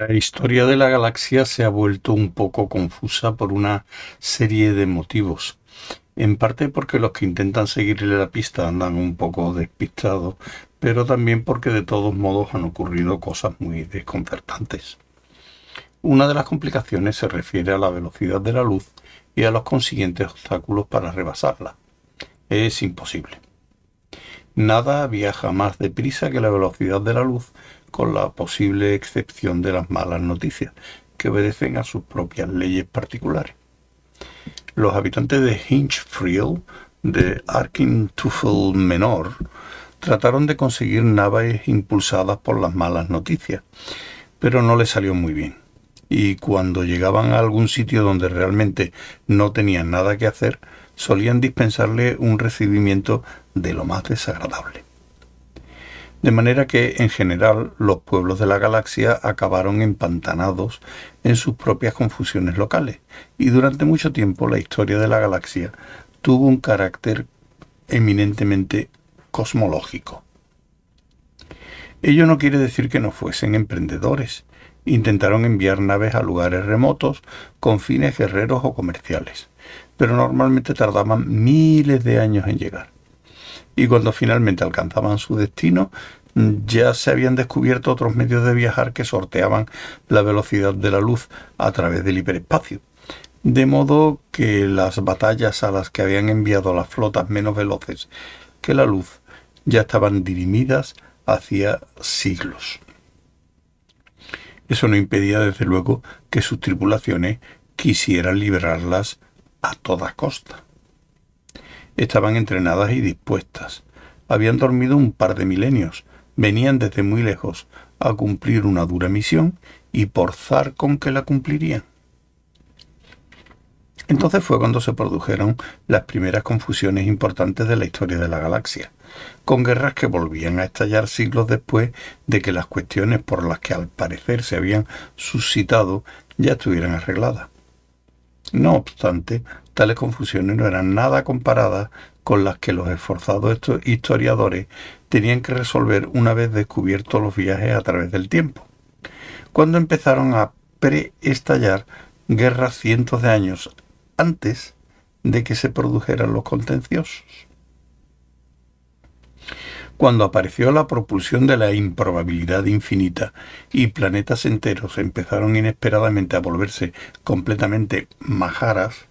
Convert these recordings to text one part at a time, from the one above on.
La historia de la galaxia se ha vuelto un poco confusa por una serie de motivos. En parte porque los que intentan seguirle la pista andan un poco despistados, pero también porque de todos modos han ocurrido cosas muy desconcertantes. Una de las complicaciones se refiere a la velocidad de la luz y a los consiguientes obstáculos para rebasarla. Es imposible. Nada viaja más deprisa que la velocidad de la luz, con la posible excepción de las malas noticias, que obedecen a sus propias leyes particulares. Los habitantes de Hinchfriel, de Arkintufel Menor, trataron de conseguir naves impulsadas por las malas noticias, pero no les salió muy bien y cuando llegaban a algún sitio donde realmente no tenían nada que hacer, solían dispensarle un recibimiento de lo más desagradable. De manera que, en general, los pueblos de la galaxia acabaron empantanados en sus propias confusiones locales, y durante mucho tiempo la historia de la galaxia tuvo un carácter eminentemente cosmológico. Ello no quiere decir que no fuesen emprendedores, Intentaron enviar naves a lugares remotos con fines guerreros o comerciales, pero normalmente tardaban miles de años en llegar. Y cuando finalmente alcanzaban su destino, ya se habían descubierto otros medios de viajar que sorteaban la velocidad de la luz a través del hiperespacio. De modo que las batallas a las que habían enviado las flotas menos veloces que la luz ya estaban dirimidas hacía siglos. Eso no impedía, desde luego, que sus tripulaciones quisieran liberarlas a toda costa. Estaban entrenadas y dispuestas. Habían dormido un par de milenios, venían desde muy lejos a cumplir una dura misión y por zar con que la cumplirían. Entonces fue cuando se produjeron las primeras confusiones importantes de la historia de la galaxia, con guerras que volvían a estallar siglos después de que las cuestiones por las que al parecer se habían suscitado ya estuvieran arregladas. No obstante, tales confusiones no eran nada comparadas con las que los esforzados historiadores tenían que resolver una vez descubiertos los viajes a través del tiempo, cuando empezaron a preestallar guerras cientos de años antes de que se produjeran los contenciosos. Cuando apareció la propulsión de la improbabilidad infinita y planetas enteros empezaron inesperadamente a volverse completamente majaras,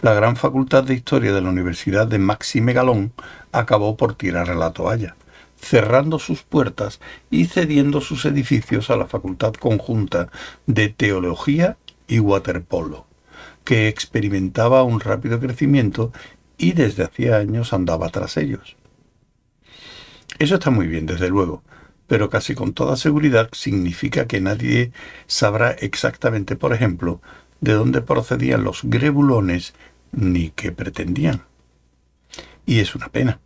la gran facultad de historia de la Universidad de Maxime Galón acabó por tirar a la toalla, cerrando sus puertas y cediendo sus edificios a la Facultad Conjunta de Teología y Waterpolo que experimentaba un rápido crecimiento y desde hacía años andaba tras ellos. Eso está muy bien, desde luego, pero casi con toda seguridad significa que nadie sabrá exactamente, por ejemplo, de dónde procedían los grebulones ni qué pretendían. Y es una pena,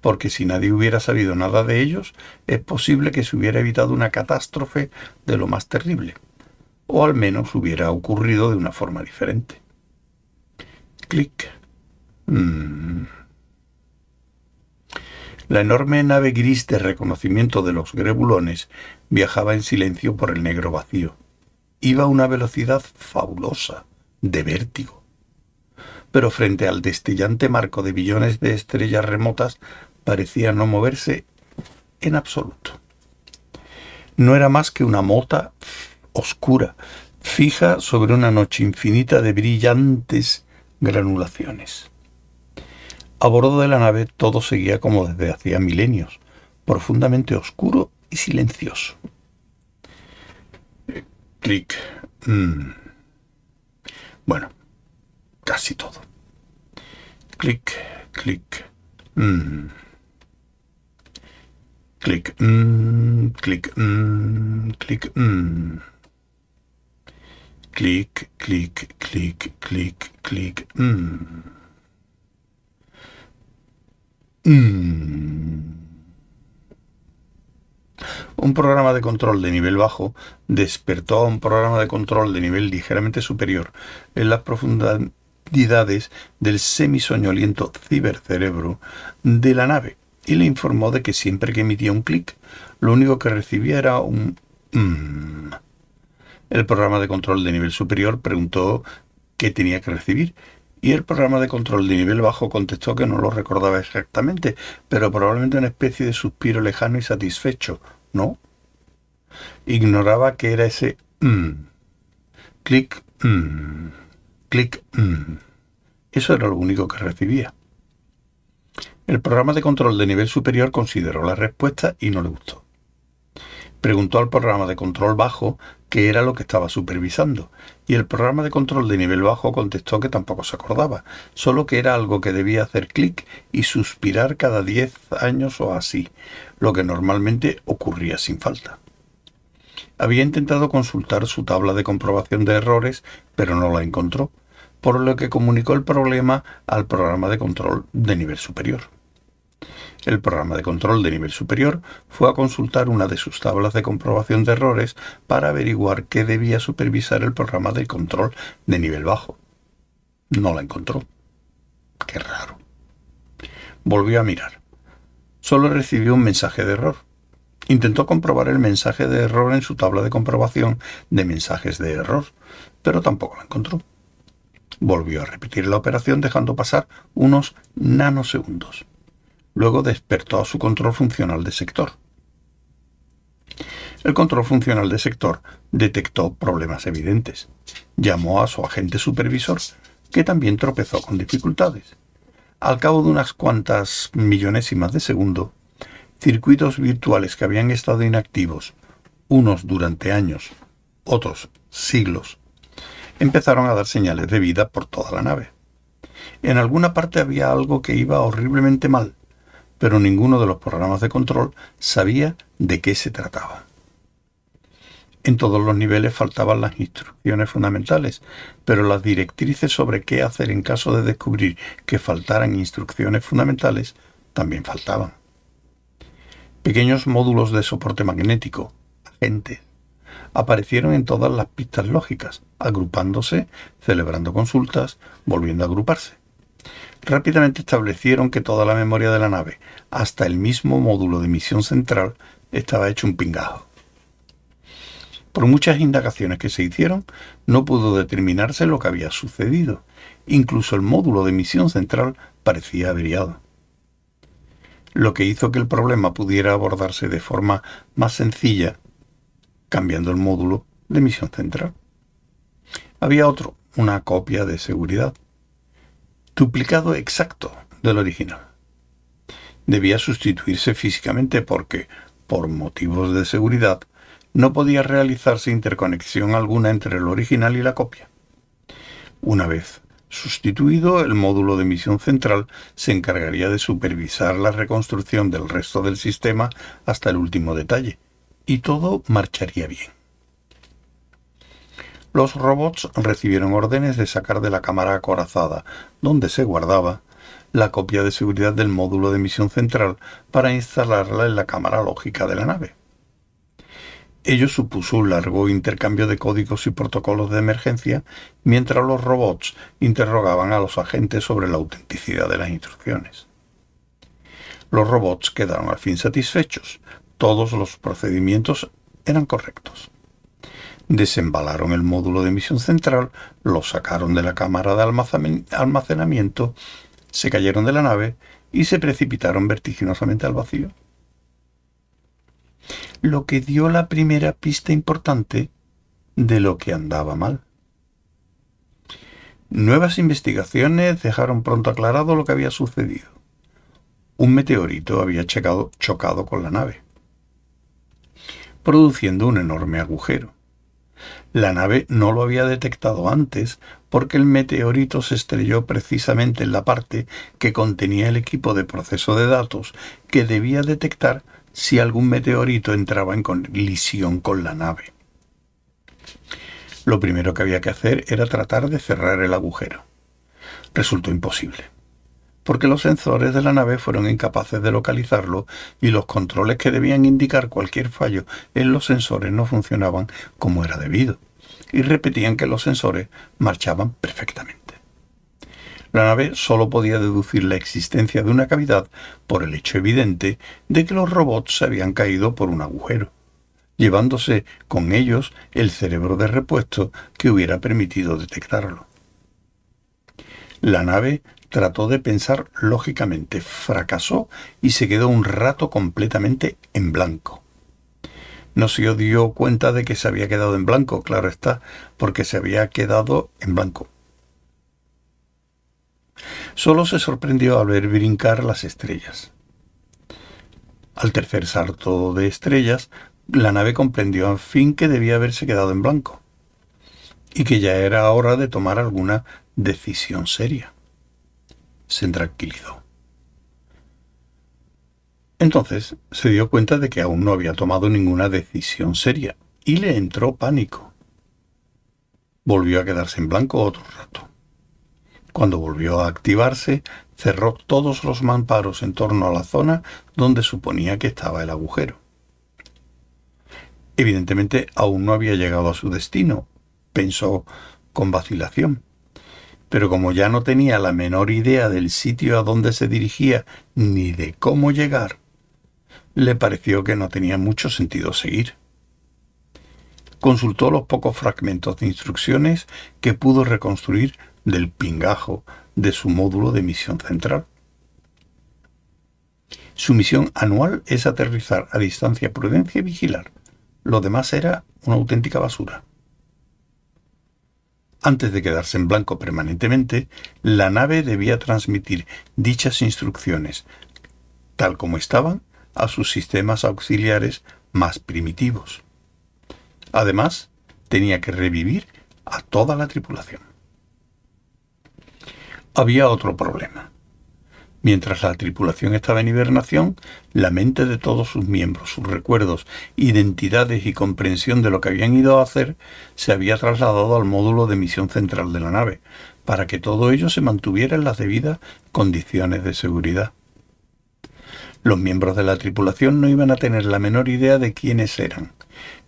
porque si nadie hubiera sabido nada de ellos, es posible que se hubiera evitado una catástrofe de lo más terrible o al menos hubiera ocurrido de una forma diferente. Clic. Mm. La enorme nave gris de reconocimiento de los grebulones viajaba en silencio por el negro vacío. Iba a una velocidad fabulosa, de vértigo. Pero frente al destellante marco de billones de estrellas remotas parecía no moverse en absoluto. No era más que una mota oscura, fija sobre una noche infinita de brillantes granulaciones. A bordo de la nave todo seguía como desde hacía milenios, profundamente oscuro y silencioso. Clic. Mm. Bueno, casi todo. Clic, clic. Mm. Clic, mm, clic, mm, clic. Clic, clic, clic, clic, clic. Mm. Mm. Un programa de control de nivel bajo despertó a un programa de control de nivel ligeramente superior en las profundidades del semisoñoliento cibercerebro de la nave y le informó de que siempre que emitía un clic, lo único que recibía era un... Mm El programa de control de nivel superior preguntó qué tenía que recibir y el programa de control de nivel bajo contestó que no lo recordaba exactamente, pero probablemente una especie de suspiro lejano y satisfecho, ¿no? Ignoraba que era ese mm, clic, mm, clic, mm. Eso era lo único que recibía. El programa de control de nivel superior consideró la respuesta y no le gustó. Preguntó al programa de control bajo qué era lo que estaba supervisando, y el programa de control de nivel bajo contestó que tampoco se acordaba, solo que era algo que debía hacer clic y suspirar cada diez años o así, lo que normalmente ocurría sin falta. Había intentado consultar su tabla de comprobación de errores, pero no la encontró, por lo que comunicó el problema al programa de control de nivel superior. El programa de control de nivel superior fue a consultar una de sus tablas de comprobación de errores para averiguar qué debía supervisar el programa de control de nivel bajo. No la encontró. Qué raro. Volvió a mirar. Solo recibió un mensaje de error. Intentó comprobar el mensaje de error en su tabla de comprobación de mensajes de error, pero tampoco la encontró. Volvió a repetir la operación dejando pasar unos nanosegundos. Luego despertó su control funcional de sector. El control funcional de sector detectó problemas evidentes. Llamó a su agente supervisor, que también tropezó con dificultades. Al cabo de unas cuantas millonésimas de segundo, circuitos virtuales que habían estado inactivos, unos durante años, otros siglos, empezaron a dar señales de vida por toda la nave. En alguna parte había algo que iba horriblemente mal, pero ninguno de los programas de control sabía de qué se trataba. En todos los niveles faltaban las instrucciones fundamentales, pero las directrices sobre qué hacer en caso de descubrir que faltaran instrucciones fundamentales también faltaban. Pequeños módulos de soporte magnético, agentes, aparecieron en todas las pistas lógicas, agrupándose, celebrando consultas, volviendo a agruparse. Rápidamente establecieron que toda la memoria de la nave, hasta el mismo módulo de misión central, estaba hecho un pingajo. Por muchas indagaciones que se hicieron, no pudo determinarse lo que había sucedido. Incluso el módulo de misión central parecía averiado. Lo que hizo que el problema pudiera abordarse de forma más sencilla, cambiando el módulo de misión central. Había otro, una copia de seguridad duplicado exacto del original. Debía sustituirse físicamente porque, por motivos de seguridad, no podía realizarse interconexión alguna entre el original y la copia. Una vez sustituido, el módulo de misión central se encargaría de supervisar la reconstrucción del resto del sistema hasta el último detalle, y todo marcharía bien. Los robots recibieron órdenes de sacar de la cámara acorazada, donde se guardaba, la copia de seguridad del módulo de misión central para instalarla en la cámara lógica de la nave. Ello supuso un largo intercambio de códigos y protocolos de emergencia mientras los robots interrogaban a los agentes sobre la autenticidad de las instrucciones. Los robots quedaron al fin satisfechos. Todos los procedimientos eran correctos desembalaron el módulo de emisión central, lo sacaron de la cámara de almacenamiento, se cayeron de la nave y se precipitaron vertiginosamente al vacío. Lo que dio la primera pista importante de lo que andaba mal. Nuevas investigaciones dejaron pronto aclarado lo que había sucedido. Un meteorito había chocado con la nave, produciendo un enorme agujero. La nave no lo había detectado antes porque el meteorito se estrelló precisamente en la parte que contenía el equipo de proceso de datos que debía detectar si algún meteorito entraba en colisión con la nave. Lo primero que había que hacer era tratar de cerrar el agujero. Resultó imposible, porque los sensores de la nave fueron incapaces de localizarlo y los controles que debían indicar cualquier fallo en los sensores no funcionaban como era debido y repetían que los sensores marchaban perfectamente. La nave solo podía deducir la existencia de una cavidad por el hecho evidente de que los robots se habían caído por un agujero. llevándose con ellos el cerebro de repuesto que hubiera permitido detectarlo. La nave trató de pensar lógicamente, fracasó y se quedó un rato completamente en blanco. No se dio cuenta de que se había quedado en blanco, claro está, porque se había quedado en blanco. Solo se sorprendió al ver brincar las estrellas. Al tercer salto de estrellas, la nave comprendió al fin que debía haberse quedado en blanco y que ya era hora de tomar alguna decisión seria. Se tranquilizó. Entonces se dio cuenta de que aún no había tomado ninguna decisión seria y le entró pánico. Volvió a quedarse en blanco otro rato. Cuando volvió a activarse, cerró todos los mamparos en torno a la zona donde suponía que estaba el agujero. Evidentemente aún no había llegado a su destino, pensó con vacilación. Pero como ya no tenía la menor idea del sitio a donde se dirigía ni de cómo llegar, le pareció que no tenía mucho sentido seguir. Consultó los pocos fragmentos de instrucciones que pudo reconstruir del pingajo de su módulo de misión central. Su misión anual es aterrizar a distancia prudencia y vigilar. Lo demás era una auténtica basura. Antes de quedarse en blanco permanentemente, la nave debía transmitir dichas instrucciones, tal como estaban, a sus sistemas auxiliares más primitivos. Además, tenía que revivir a toda la tripulación. Había otro problema. Mientras la tripulación estaba en hibernación, la mente de todos sus miembros, sus recuerdos, identidades y comprensión de lo que habían ido a hacer se había trasladado al módulo de misión central de la nave, para que todo ello se mantuviera en las debidas condiciones de seguridad. Los miembros de la tripulación no iban a tener la menor idea de quiénes eran,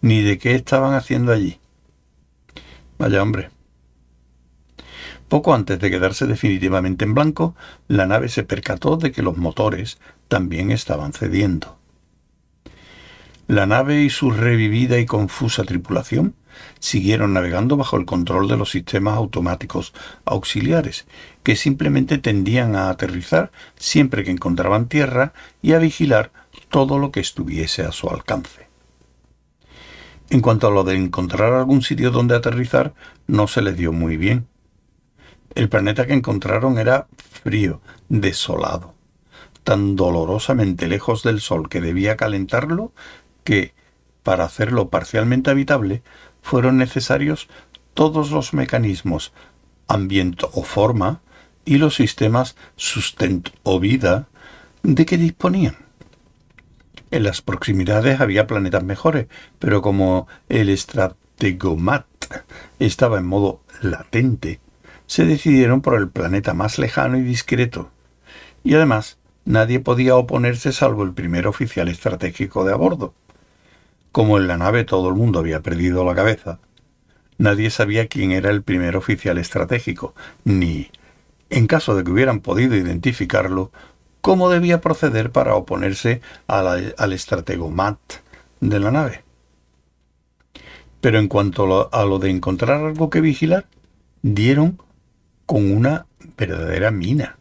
ni de qué estaban haciendo allí. Vaya hombre. Poco antes de quedarse definitivamente en blanco, la nave se percató de que los motores también estaban cediendo. La nave y su revivida y confusa tripulación siguieron navegando bajo el control de los sistemas automáticos auxiliares, que simplemente tendían a aterrizar siempre que encontraban tierra y a vigilar todo lo que estuviese a su alcance. En cuanto a lo de encontrar algún sitio donde aterrizar, no se les dio muy bien. El planeta que encontraron era frío, desolado, tan dolorosamente lejos del Sol que debía calentarlo que, para hacerlo parcialmente habitable, fueron necesarios todos los mecanismos, ambiente o forma, y los sistemas sustento o vida de que disponían. En las proximidades había planetas mejores, pero como el estrategomat estaba en modo latente, se decidieron por el planeta más lejano y discreto. Y además, nadie podía oponerse salvo el primer oficial estratégico de a bordo. Como en la nave todo el mundo había perdido la cabeza, nadie sabía quién era el primer oficial estratégico, ni, en caso de que hubieran podido identificarlo, cómo debía proceder para oponerse al estratego Matt de la nave. Pero en cuanto a lo de encontrar algo que vigilar, dieron con una verdadera mina.